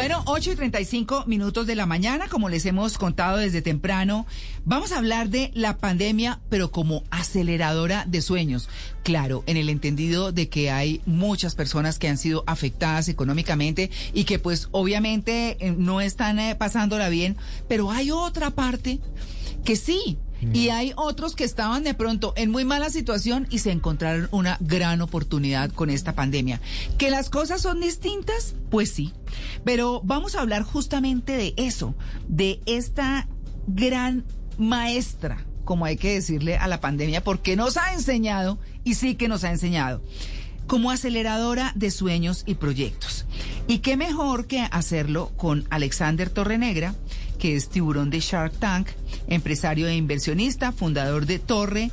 Bueno, 8 y 35 minutos de la mañana, como les hemos contado desde temprano, vamos a hablar de la pandemia, pero como aceleradora de sueños. Claro, en el entendido de que hay muchas personas que han sido afectadas económicamente y que pues obviamente eh, no están eh, pasándola bien, pero hay otra parte que sí, y hay otros que estaban de pronto en muy mala situación y se encontraron una gran oportunidad con esta pandemia. ¿Que las cosas son distintas? Pues sí. Pero vamos a hablar justamente de eso, de esta gran maestra, como hay que decirle a la pandemia, porque nos ha enseñado, y sí que nos ha enseñado como aceleradora de sueños y proyectos. Y qué mejor que hacerlo con Alexander Torrenegra, que es tiburón de Shark Tank, empresario e inversionista, fundador de Torre,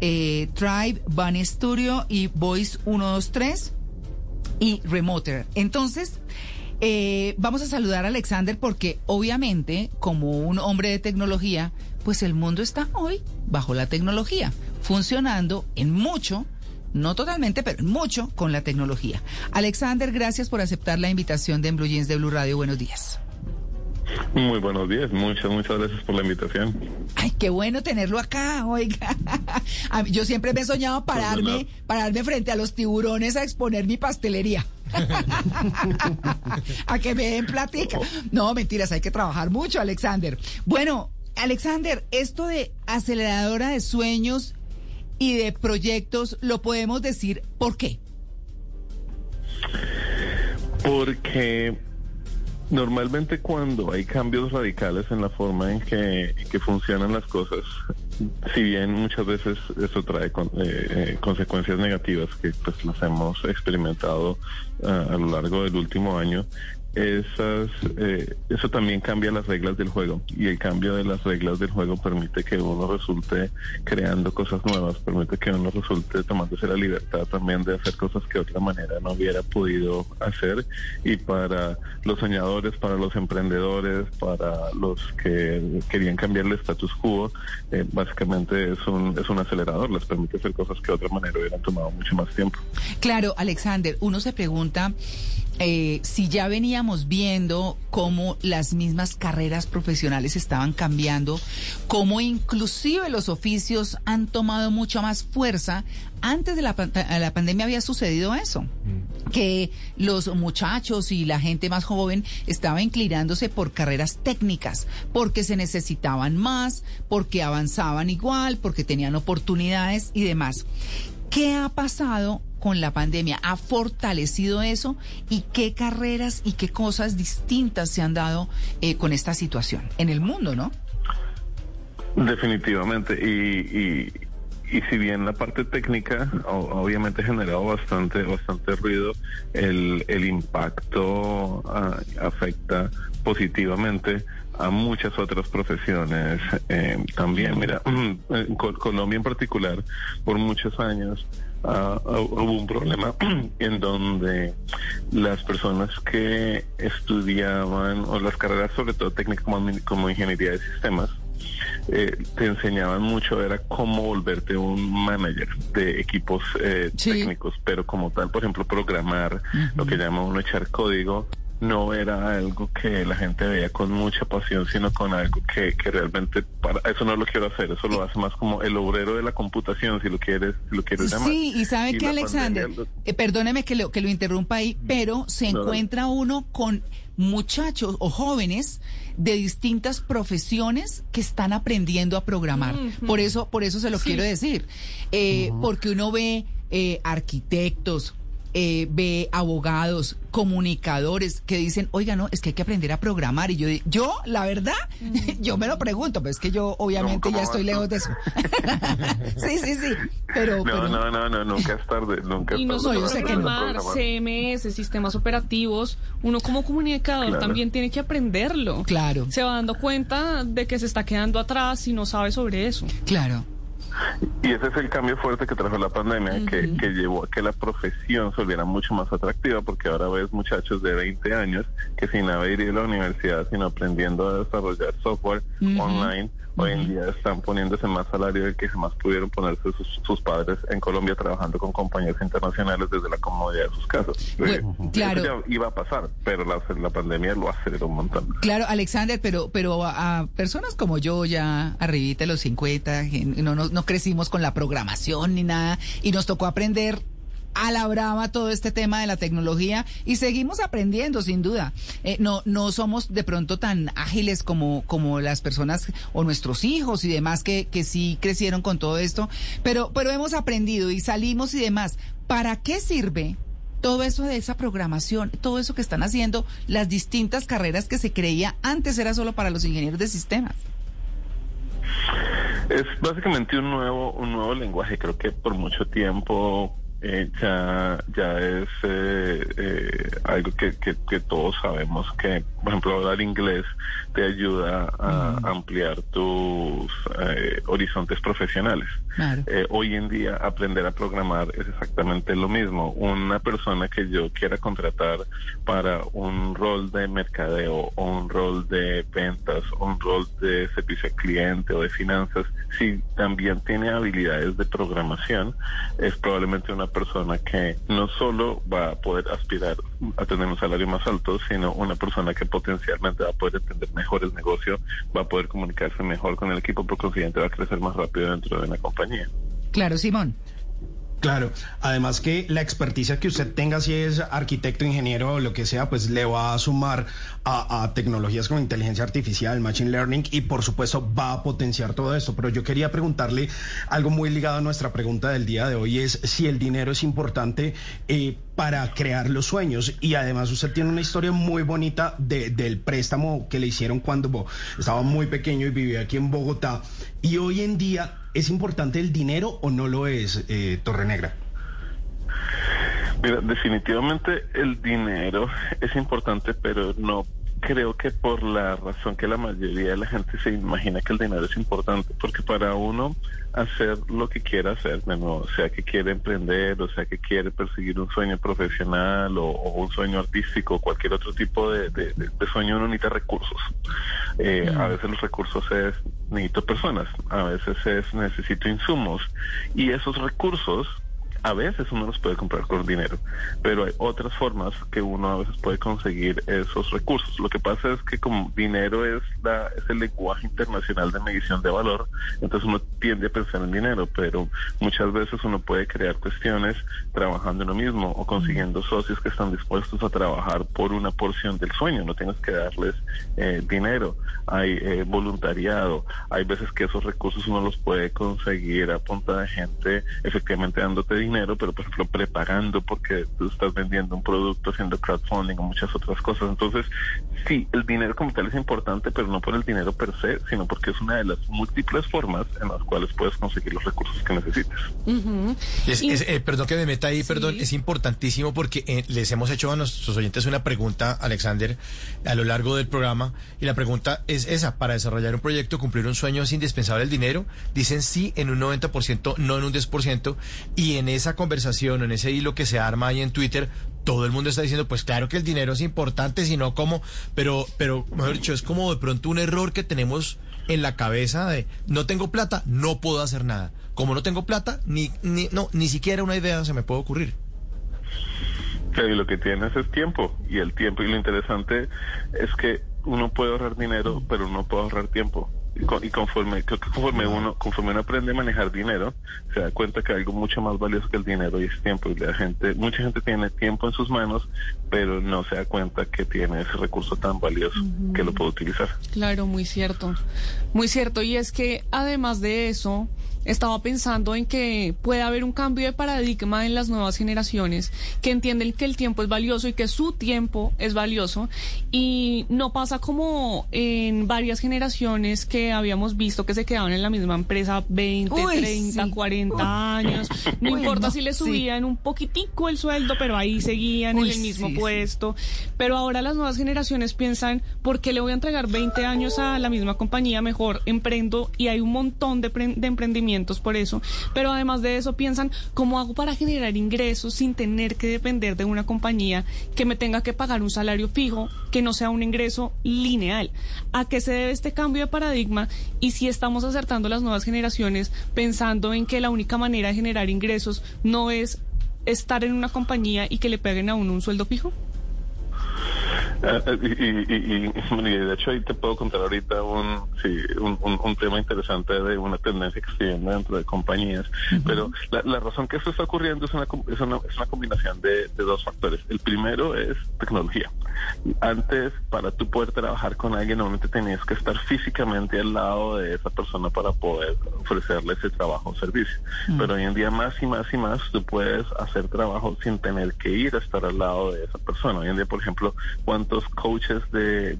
eh, Tribe, Bunny Studio y Voice 123 y Remoter. Entonces, eh, vamos a saludar a Alexander porque obviamente, como un hombre de tecnología, pues el mundo está hoy bajo la tecnología, funcionando en mucho no totalmente, pero en mucho con la tecnología. Alexander, gracias por aceptar la invitación de Blue Jeans de Blue Radio. Buenos días. Muy buenos días, muchas, muchas gracias por la invitación. Ay, qué bueno tenerlo acá, oiga. Yo siempre me he soñado pararme, pararme frente a los tiburones a exponer mi pastelería. a que me den platica. No, mentiras, hay que trabajar mucho, Alexander. Bueno, Alexander, esto de aceleradora de sueños y de proyectos, ¿lo podemos decir por qué? Porque normalmente cuando hay cambios radicales en la forma en que, funcionan las cosas, si bien muchas veces eso trae eh, eh, consecuencias negativas que pues las hemos experimentado ah, a lo largo del último año, esas, eh, eso también cambia las reglas del juego y el cambio de las reglas del juego permite que uno resulte creando cosas nuevas, permite que uno resulte tomándose la libertad también de hacer cosas que de otra manera no hubiera podido hacer y para los soñadores, para los emprendedores, para los que querían cambiar el status quo, eh, básicamente es un, es un acelerador, les permite hacer cosas que de otra manera hubieran tomado mucho más tiempo. Claro, Alexander, uno se pregunta eh, si ya veníamos viendo cómo las mismas carreras profesionales estaban cambiando, cómo inclusive los oficios han tomado mucha más fuerza. Antes de la, la pandemia había sucedido eso, mm. que los muchachos y la gente más joven estaba inclinándose por carreras técnicas, porque se necesitaban más, porque avanzaban igual, porque tenían oportunidades y demás. ¿Qué ha pasado con la pandemia? ¿Ha fortalecido eso? ¿Y qué carreras y qué cosas distintas se han dado eh, con esta situación en el mundo, no? Definitivamente. Y, y, si bien la parte técnica obviamente ha generado bastante, bastante ruido, el, el impacto ah, afecta positivamente a muchas otras profesiones eh, también. Mira, Colombia en particular, por muchos años uh, hubo un problema en donde las personas que estudiaban, o las carreras sobre todo técnicas como, como ingeniería de sistemas, eh, te enseñaban mucho era cómo volverte un manager de equipos eh, técnicos, pero como tal, por ejemplo, programar, lo que llama uno echar código, no era algo que la gente veía con mucha pasión, sino con algo que, que realmente para eso no lo quiero hacer, eso lo hace más como el obrero de la computación, si lo quieres, si lo quieres llamar. Sí, y sabe que Alexander, eh, perdóneme que lo, que lo interrumpa ahí, pero se encuentra uno con muchachos o jóvenes de distintas profesiones que están aprendiendo a programar. Por eso, por eso se lo quiero decir, eh, porque uno ve eh, arquitectos, eh, ve abogados, comunicadores que dicen, oiga, no, es que hay que aprender a programar. Y yo, yo la verdad, yo me lo pregunto, pero es que yo obviamente ¿cómo ya estoy lejos de eso. sí, sí, sí. Pero, No, pero- no, no, no, nunca es tarde, nunca Y es no tarde. solo programar, programar. CMS, sistemas operativos, uno como comunicador Claro. también tiene que aprenderlo. Claro. Se va dando cuenta de que se está quedando atrás y no sabe sobre eso. Claro. Y ese es el cambio fuerte que trajo la pandemia, que, que llevó a que la profesión se volviera mucho más atractiva, porque ahora ves muchachos de 20 años que sin haber ido a la universidad, sino aprendiendo a desarrollar software online, hoy en día están poniéndose más salario del que jamás pudieron ponerse sus, sus padres en Colombia trabajando con compañías internacionales desde la comodidad de sus casas. Bueno, Eh, claro. Iba a pasar, pero la, la pandemia lo aceleró un montón. Claro, Alexander, pero, pero a, a personas como yo, ya arribita de los 50, que no, no, crecimos con la programación ni nada, y nos tocó aprender a la brava todo este tema de la tecnología y seguimos aprendiendo sin duda. Eh, no, no somos de pronto tan ágiles como, como las personas o nuestros hijos y demás que, que sí crecieron con todo esto, pero, pero hemos aprendido y salimos y demás. ¿Para qué sirve todo eso de esa programación, todo eso que están haciendo, las distintas carreras que se creía antes era solo para los ingenieros de sistemas. Es básicamente un nuevo, un nuevo lenguaje. Creo que por mucho tiempo eh, ya, ya es eh, eh, algo que, que, que todos sabemos que, por ejemplo, hablar inglés te ayuda a ampliar tus eh, horizontes profesionales. Claro. Hoy en día aprender a programar es exactamente lo mismo. Una persona que yo quiera contratar para un rol de mercadeo o un rol de ventas o un rol de servicio al cliente o de finanzas, si también tiene habilidades de programación, es probablemente una persona que no solo va a poder aspirar a tener un salario más alto, sino una persona que potencialmente va a poder entender mejor el negocio, va a poder comunicarse mejor con el equipo, por consiguiente va a crecer más rápido dentro de una compañía. Claro, Simón. Claro, además que la experticia que usted tenga, si es arquitecto, ingeniero o lo que sea, pues le va a sumar a, tecnologías como inteligencia artificial, machine learning y por supuesto va a potenciar todo esto. Pero yo quería preguntarle algo muy ligado a nuestra pregunta del día de hoy, es si el dinero es importante eh, para crear los sueños. Y además usted tiene una historia muy bonita de, del préstamo que le hicieron cuando estaba muy pequeño y vivía aquí en Bogotá. Y hoy en día, ¿es importante el dinero o no lo es, eh, Torrenegra? Mira, definitivamente el dinero es importante, pero no creo que por la razón que la mayoría de la gente se imagina que el dinero es importante, porque para uno hacer lo que quiera hacer, sea que quiere emprender, o sea que quiere perseguir un sueño profesional o, o un sueño artístico, cualquier otro tipo de, de- de- de sueño, uno necesita recursos. Eh, A veces los recursos es necesito personas, a veces es necesito insumos, y esos recursos a veces uno los puede comprar con dinero, pero hay otras formas que uno a veces puede conseguir esos recursos. Lo que pasa es que como dinero es, la, es el lenguaje internacional de medición de valor, entonces uno tiende a pensar en dinero, pero muchas veces uno puede crear cuestiones trabajando en lo mismo o consiguiendo socios que están dispuestos a trabajar por una porción del sueño, no tienes que darles eh, dinero, hay eh, voluntariado, hay veces que esos recursos uno los puede conseguir a punta de gente efectivamente dándote dinero, pero por ejemplo prepagando porque tú estás vendiendo un producto, haciendo crowdfunding o muchas otras cosas. Entonces, sí, el dinero como tal es importante, pero no por el dinero per se, sino porque es una de las múltiples formas en las cuales puedes conseguir los recursos que necesites. Es- Y- es- eh, perdón que me meta ahí, Sí. perdón, es importantísimo porque eh, les hemos hecho a nuestros oyentes una pregunta, Alexander, a lo largo del programa, y la pregunta es esa, para desarrollar un proyecto, cumplir un sueño, ¿es indispensable el dinero? Dicen sí en un 90%, no en un 10%, y en esa conversación, en ese hilo que se arma ahí en Twitter, todo el mundo está diciendo, pues claro que el dinero es importante, sino como, pero, pero, mejor dicho, es como de pronto un error que tenemos en la cabeza de no tengo plata, no puedo hacer nada. Como no tengo plata, ni, ni, no, ni siquiera una idea se me puede ocurrir. Lo que tienes es tiempo. Y el tiempo, y lo interesante es que uno puede ahorrar dinero, pero no puede ahorrar tiempo. Y, con- y conforme, creo que conforme uno, conforme uno aprende a manejar dinero, se da cuenta que hay algo mucho más valioso que el dinero y es tiempo. Y la gente, mucha gente tiene tiempo en sus manos, pero no se da cuenta que tiene ese recurso tan valioso que lo puede utilizar. Claro, muy cierto. Muy cierto. Y es que además de eso, estaba pensando en que puede haber un cambio de paradigma en las nuevas generaciones que entienden que el tiempo es valioso y que su tiempo es valioso y no pasa como en varias generaciones que habíamos visto que se quedaban en la misma empresa 20, Uy, 30, sí. 40 años. No importa si le sí. subían un poquitico el sueldo, pero ahí seguían Uy, en el mismo sí, puesto. Pero ahora las nuevas generaciones piensan, ¿por qué le voy a entregar 20 años a la misma compañía? Mejor emprendo y hay un montón de, de emprendimientos por eso. Pero además de eso piensan, ¿cómo hago para generar ingresos sin tener que depender de una compañía que me tenga que pagar un salario fijo, que no sea un ingreso lineal? ¿A qué se debe este cambio de paradigma? Y si estamos acertando las nuevas generaciones pensando en que la única manera de generar ingresos no es estar en una compañía y que le peguen a uno un sueldo fijo? Eh, eh, y, de hecho ahí te puedo contar ahorita un, sí, un, un- un tema interesante de una tendencia que estoy viendo dentro de compañías. Pero la, la razón que esto está ocurriendo es una, es una, es una combinación de, de dos factores. El primero es tecnología. Antes, para tú poder trabajar con alguien, normalmente tenías que estar físicamente al lado de esa persona para poder ofrecerle ese trabajo o servicio. Pero hoy en día más y más y más tú puedes hacer trabajo sin tener que ir a estar al lado de esa persona. Hoy en día, por ejemplo, ¿cuántos coaches de-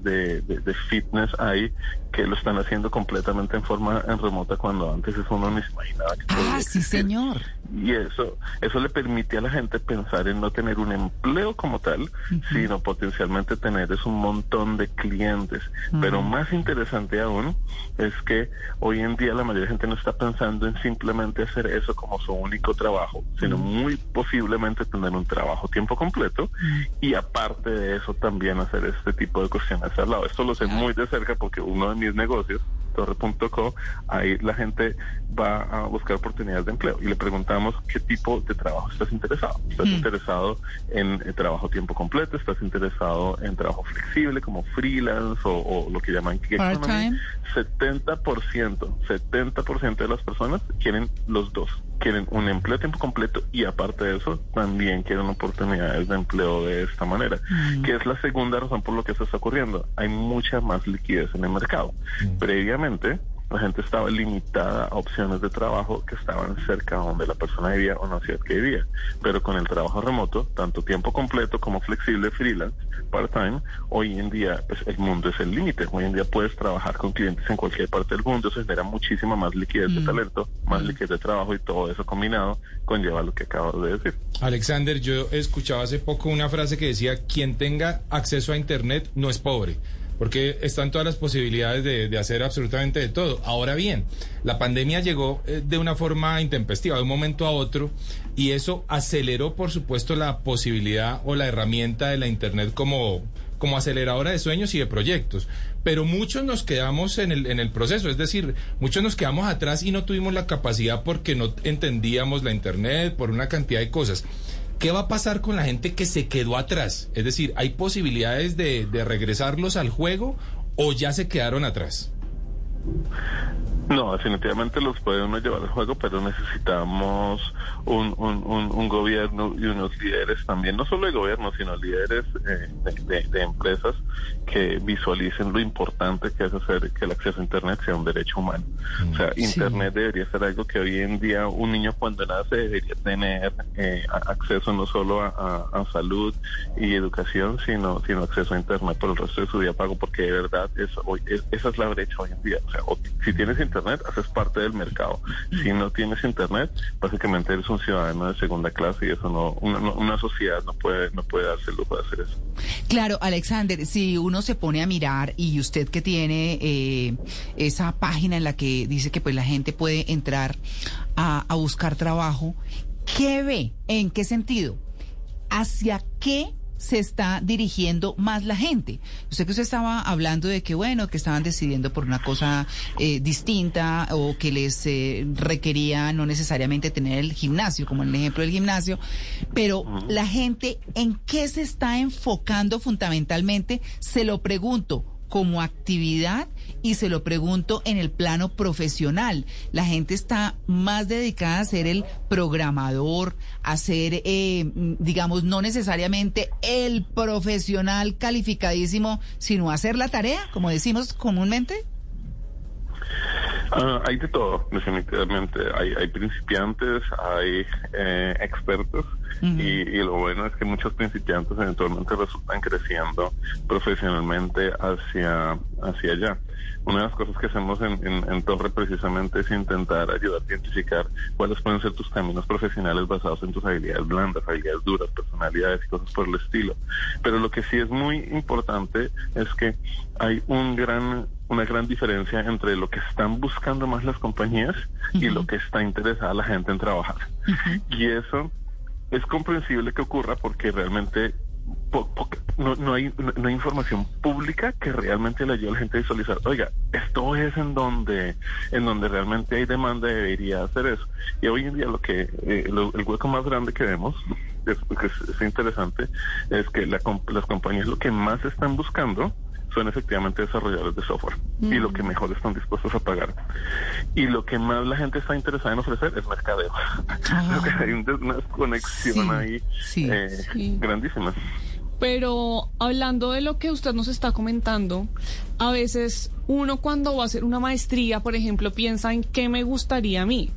de fitness hay que lo están haciendo completamente en forma en remota cuando antes eso uno ni se imaginaba que Ah, sí, señor. Y eso, eso le permite a la gente pensar en no tener un empleo como tal, sino potencialmente tener es un montón de clientes. Pero más interesante aún es que hoy en día la mayoría de gente no está pensando en simplemente hacer eso como su único trabajo, sino muy posiblemente tener un trabajo tiempo completo y aparte de eso también hacer este tipo de cuestiones al lado. Esto lo sé muy de cerca porque uno de mis negocios torre.co, ahí la gente va a buscar oportunidades de empleo y le preguntamos qué tipo de trabajo estás interesado. ¿Estás interesado en, eh, trabajo tiempo completo? ¿Estás interesado en trabajo flexible como freelance o, o lo que llaman gig economy? Part-time. 70%, 70% de las personas quieren los dos. Quieren un empleo a tiempo completo y aparte de eso también quieren oportunidades de empleo de esta manera, que es la segunda razón por lo que eso está ocurriendo. Hay mucha más liquidez en el mercado. Previamente, la gente estaba limitada a opciones de trabajo que estaban cerca donde la persona vivía o la ciudad que vivía. Pero con el trabajo remoto, tanto tiempo completo como flexible, freelance, part-time, hoy en día pues, el mundo es el límite. Hoy en día puedes trabajar con clientes en cualquier parte del mundo, eso genera muchísima más liquidez de talento, más liquidez de trabajo y todo eso combinado conlleva lo que acabo de decir. Alexander, yo escuchaba hace poco una frase que decía, quien tenga acceso a Internet no es pobre, porque están todas las posibilidades de, hacer absolutamente de todo. Ahora bien, la pandemia llegó eh, de una forma intempestiva, de un momento a otro, y eso aceleró, por supuesto, la posibilidad o la herramienta de la Internet como, como aceleradora de sueños y de proyectos. Pero muchos nos quedamos en el, en el proceso, es decir, muchos nos quedamos atrás y no tuvimos la capacidad porque no entendíamos la Internet, por una cantidad de cosas. ¿Qué va a pasar con la gente que se quedó atrás? Es decir, ¿hay posibilidades de, de regresarlos al juego o ya se quedaron atrás? No, definitivamente los puede uno llevar al juego, pero necesitamos un, un, un, un gobierno y unos líderes también, no solo de gobierno, sino líderes eh, de, de- de empresas que visualicen lo importante que es hacer que el acceso a Internet sea un derecho humano. O sea, Internet debería ser algo que hoy en día un niño cuando nace debería tener eh, acceso no solo a, a- a salud y educación, sino, sino acceso a Internet por el resto de su día pago, porque de verdad es, hoy, es- esa es la brecha hoy en día. O sea, o- si tienes Internet, haces parte del mercado. Si no tienes Internet, básicamente eres un ciudadano de segunda clase y eso no, una, sociedad no puede, no puede darse el lujo de hacer eso. Claro, Alexander, si uno se pone a mirar y usted que tiene eh, esa página en la que dice que pues la gente puede entrar a buscar trabajo, ¿qué ve? ¿En qué sentido? ¿Hacia qué se está dirigiendo más la gente? Usted que usted estaba hablando de que bueno, que estaban decidiendo por una cosa eh, distinta o que les eh, requería no necesariamente tener el gimnasio, como en el ejemplo del gimnasio, pero la gente en qué se está enfocando fundamentalmente, se lo pregunto como actividad y se lo pregunto en el plano profesional. La gente está más dedicada a ser el programador, a ser, eh, digamos, no necesariamente el profesional calificadísimo, sino a hacer la tarea, como decimos comúnmente. Ah, hay de todo, definitivamente. Hay, hay principiantes, hay eh, expertos y, y lo bueno es que muchos principiantes eventualmente resultan creciendo profesionalmente hacia, hacia allá. Una de las cosas que hacemos en, en, en Torre precisamente es intentar ayudarte a identificar cuáles pueden ser tus caminos profesionales basados en tus habilidades blandas, habilidades duras, personalidades y cosas por el estilo. Pero lo que sí es muy importante es que hay un gran una gran diferencia entre lo que están buscando más las compañías y lo que está interesada la gente en trabajar. Y eso es comprensible que ocurra porque realmente po- po- no, no hay, no, hay información pública que realmente le ayude a la gente a visualizar, oiga, esto es en donde, en donde realmente hay demanda debería hacer eso. Y hoy en día lo que, eh, lo- el hueco más grande que vemos, es, es, es interesante, es que la las compañías lo que más están buscando son efectivamente desarrolladores de software y lo que mejor están dispuestos a pagar. Y lo que más la gente está interesada en ofrecer es mercadeo. Que hay una conexión Sí, ahí sí, eh, sí. grandísima. Pero hablando de lo que usted nos está comentando, a veces uno cuando va a hacer una maestría, por ejemplo, piensa en qué me gustaría a mí,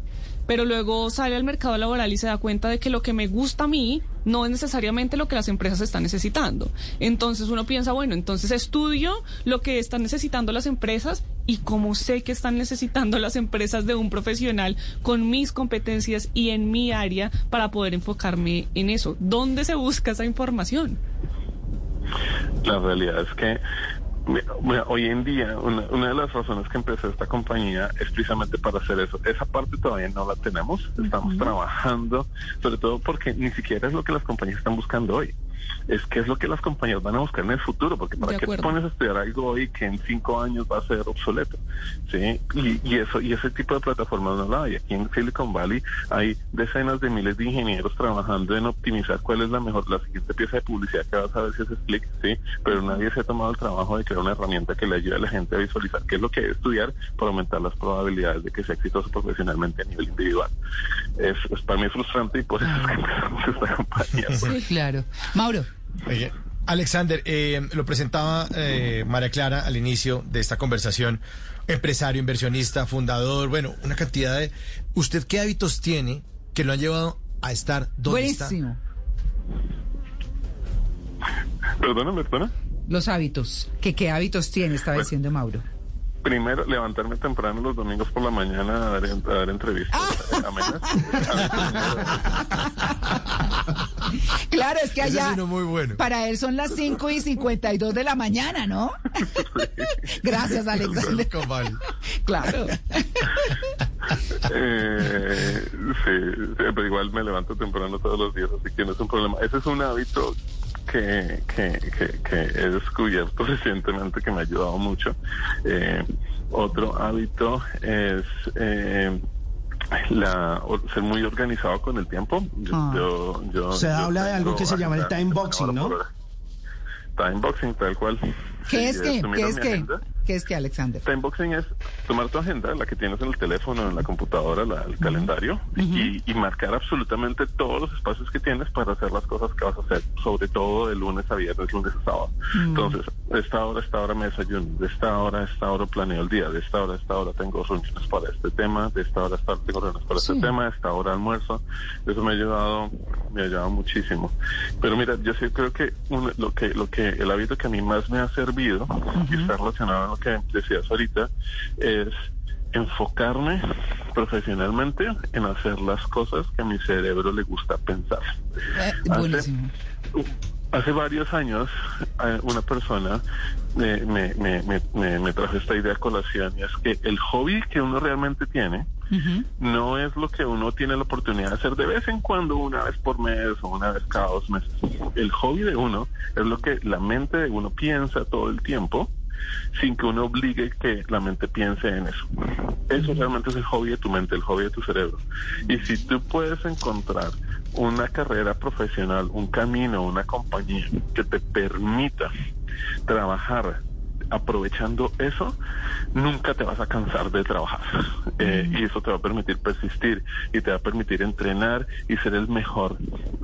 pero luego sale al mercado laboral y se da cuenta de que lo que me gusta a mí no es necesariamente lo que las empresas están necesitando. Entonces uno piensa, bueno, entonces estudio lo que están necesitando las empresas y como sé que están necesitando las empresas de un profesional con mis competencias y en mi área para poder enfocarme en eso. ¿Dónde se busca esa información? La realidad es que hoy en día una, una de las razones que empecé esta compañía es precisamente para hacer eso. Esa parte todavía no la tenemos, estamos trabajando, sobre todo porque ni siquiera es lo que las compañías están buscando hoy. Es qué es lo que las compañías van a buscar en el futuro, porque para qué te pones a estudiar algo hoy que en cinco años va a ser obsoleto, sí, y, y eso y ese tipo de plataformas no la hay. Aquí en Silicon Valley hay decenas de miles de ingenieros trabajando en optimizar cuál es la mejor, la siguiente pieza de publicidad que vas a ver si es clic, sí, pero nadie se ha tomado el trabajo de crear una herramienta que le ayude a la gente a visualizar qué es lo que debe estudiar para aumentar las probabilidades de que sea exitoso profesionalmente a nivel individual. Es, es para mí es frustrante y por eso es que empezamos esta compañía. pues. Claro. Mauro. Oye, Alexander, eh, lo presentaba eh, María Clara al inicio de esta conversación. Empresario, inversionista, fundador, bueno, una cantidad de... ¿Usted qué hábitos tiene que lo han llevado a estar donde Buenísimo. Perdóname, perdona. Los hábitos. ¿Qué, ¿Qué hábitos tiene? Estaba diciendo Mauro. Primero, levantarme temprano los domingos por la mañana a dar, a dar entrevistas eh, amenas. Claro, es que es allá. uno muy bueno. Para él son las 5 y 52 de la mañana, ¿no? Gracias. Alexander. Claro. Eh, sí, sí, pero igual me levanto temprano todos los días, así que no es un problema. Ese es un hábito que, que, que, que he descubierto recientemente que me ha ayudado mucho. Eh, otro hábito es eh, la, ser muy organizado con el tiempo. Yo, Ah. yo, yo- Se habla de algo que se llama el time boxing, ¿no? Time boxing, tal cual. ¿Qué Sí, es qué? ¿Qué es qué? agenda. ¿Qué es qué, Alexander? Timeboxing es tomar tu agenda, la que tienes en el teléfono, en la computadora, la- el calendario, y, y marcar absolutamente todos los espacios que tienes para hacer las cosas que vas a hacer, sobre todo de lunes a viernes, lunes a sábado. Entonces, de esta hora a esta hora me desayuno, de esta hora a esta hora planeo el día, de esta hora a esta hora tengo reuniones para este tema, de esta hora a esta hora tengo reuniones para Sí. este tema, de esta hora almuerzo. Eso me ha ayudado, me ha ayudado muchísimo. Pero mira, yo sí creo que un- lo que lo que el hábito que a mí más me ha servido y está relacionado que decías ahorita es enfocarme profesionalmente en hacer las cosas que a mi cerebro le gusta pensar. Eh, Hace-. Hace varios años eh, una persona me, me, me, me, me- trajo esta idea a colación y es que el hobby que uno realmente tiene no es lo que uno tiene la oportunidad de hacer de vez en cuando, una vez por mes o una vez cada dos meses. El hobby de uno es lo que la mente de uno piensa todo el tiempo sin que uno obligue que la mente piense en eso. Eso realmente es el hobby de tu mente, el hobby de tu cerebro. Y si tú puedes encontrar una carrera profesional, un camino, una compañía que te permita trabajar aprovechando eso, nunca te vas a cansar de trabajar. Eh, y eso te va a permitir persistir y te va a permitir entrenar y ser el mejor,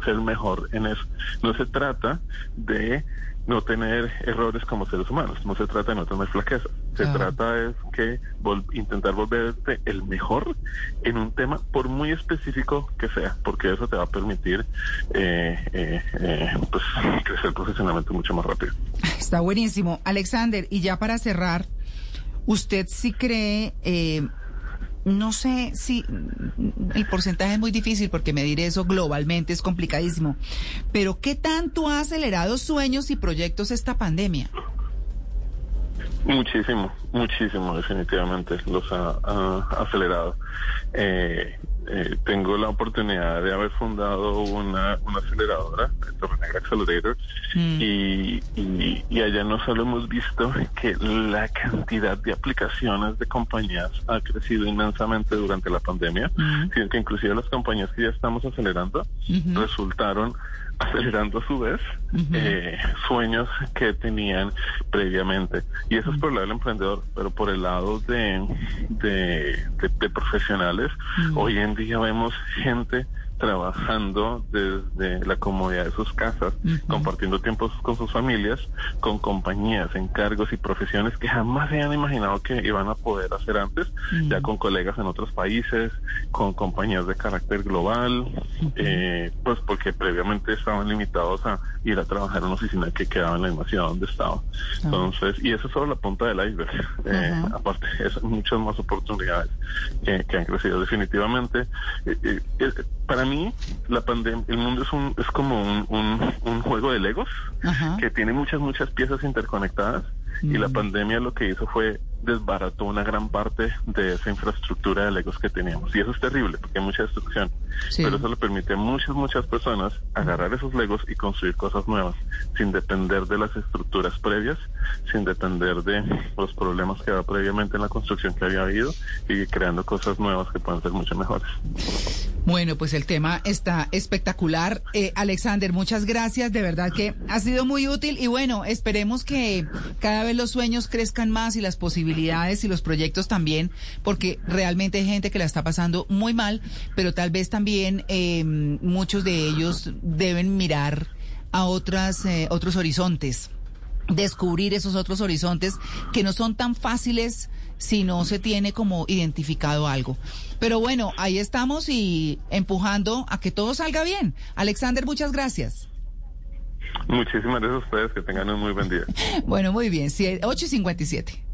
ser el mejor en eso. No se trata de no tener errores como seres humanos, no se trata de no tener flaquezas, se Ah. trata es que vol- intentar volverte el mejor en un tema por muy específico que sea, porque eso te va a permitir eh, eh, eh, pues, crecer profesionalmente mucho más rápido. Está buenísimo. Alexander, y ya para cerrar, ¿usted sí cree, eh, no sé si el porcentaje es muy difícil porque medir eso globalmente es complicadísimo, pero ¿qué tanto ha acelerado sueños y proyectos esta pandemia? Muchísimo, muchísimo, definitivamente los ha, ha acelerado. Eh, eh, tengo la oportunidad de haber fundado una, una aceleradora, Torre Negra Accelerator, y, y, y allá no solo hemos visto que la cantidad de aplicaciones de compañías ha crecido inmensamente durante la pandemia, sino que inclusive las compañías que ya estamos acelerando resultaron acelerando a su vez eh, sueños que tenían previamente. Y eso es por el lado del emprendedor, pero por el lado de, de, de- de profesionales, hoy en día vemos gente trabajando desde la comodidad de sus casas, compartiendo tiempos con sus familias, con compañías, encargos y profesiones que jamás se habían imaginado que iban a poder hacer antes, ya con colegas en otros países, con compañías de carácter global, eh, pues porque previamente estaban limitados a ir a trabajar en una oficina que quedaba en la misma ciudad donde estaba. Entonces, y eso es solo la punta del iceberg. Eh, aparte, es muchas más oportunidades que, que han crecido definitivamente. Eh, para mí, la pandemia, el mundo es un es como un, un, un juego de legos Ajá. que tiene muchas muchas piezas interconectadas y la pandemia lo que hizo fue desbarató una gran parte de esa infraestructura de legos que teníamos y eso es terrible porque hay mucha destrucción Sí. pero eso le permite a muchas muchas personas agarrar esos legos y construir cosas nuevas sin depender de las estructuras previas sin depender de los problemas que había previamente en la construcción que había habido y creando cosas nuevas que pueden ser mucho mejores Bueno, pues el tema está espectacular. Eh, Alexander, muchas gracias. De verdad que ha sido muy útil y bueno, esperemos que cada vez los sueños crezcan más y las posibilidades y los proyectos también, porque realmente hay gente que la está pasando muy mal, pero tal vez también eh, muchos de ellos deben mirar a otras, eh, otros horizontes descubrir esos otros horizontes que no son tan fáciles si no se tiene como identificado algo. Pero bueno, ahí estamos y empujando a que todo salga bien. Alexander, muchas gracias. muchísimas gracias a ustedes que tengan un muy buen día Bueno, muy bien, sí, 8 y 57.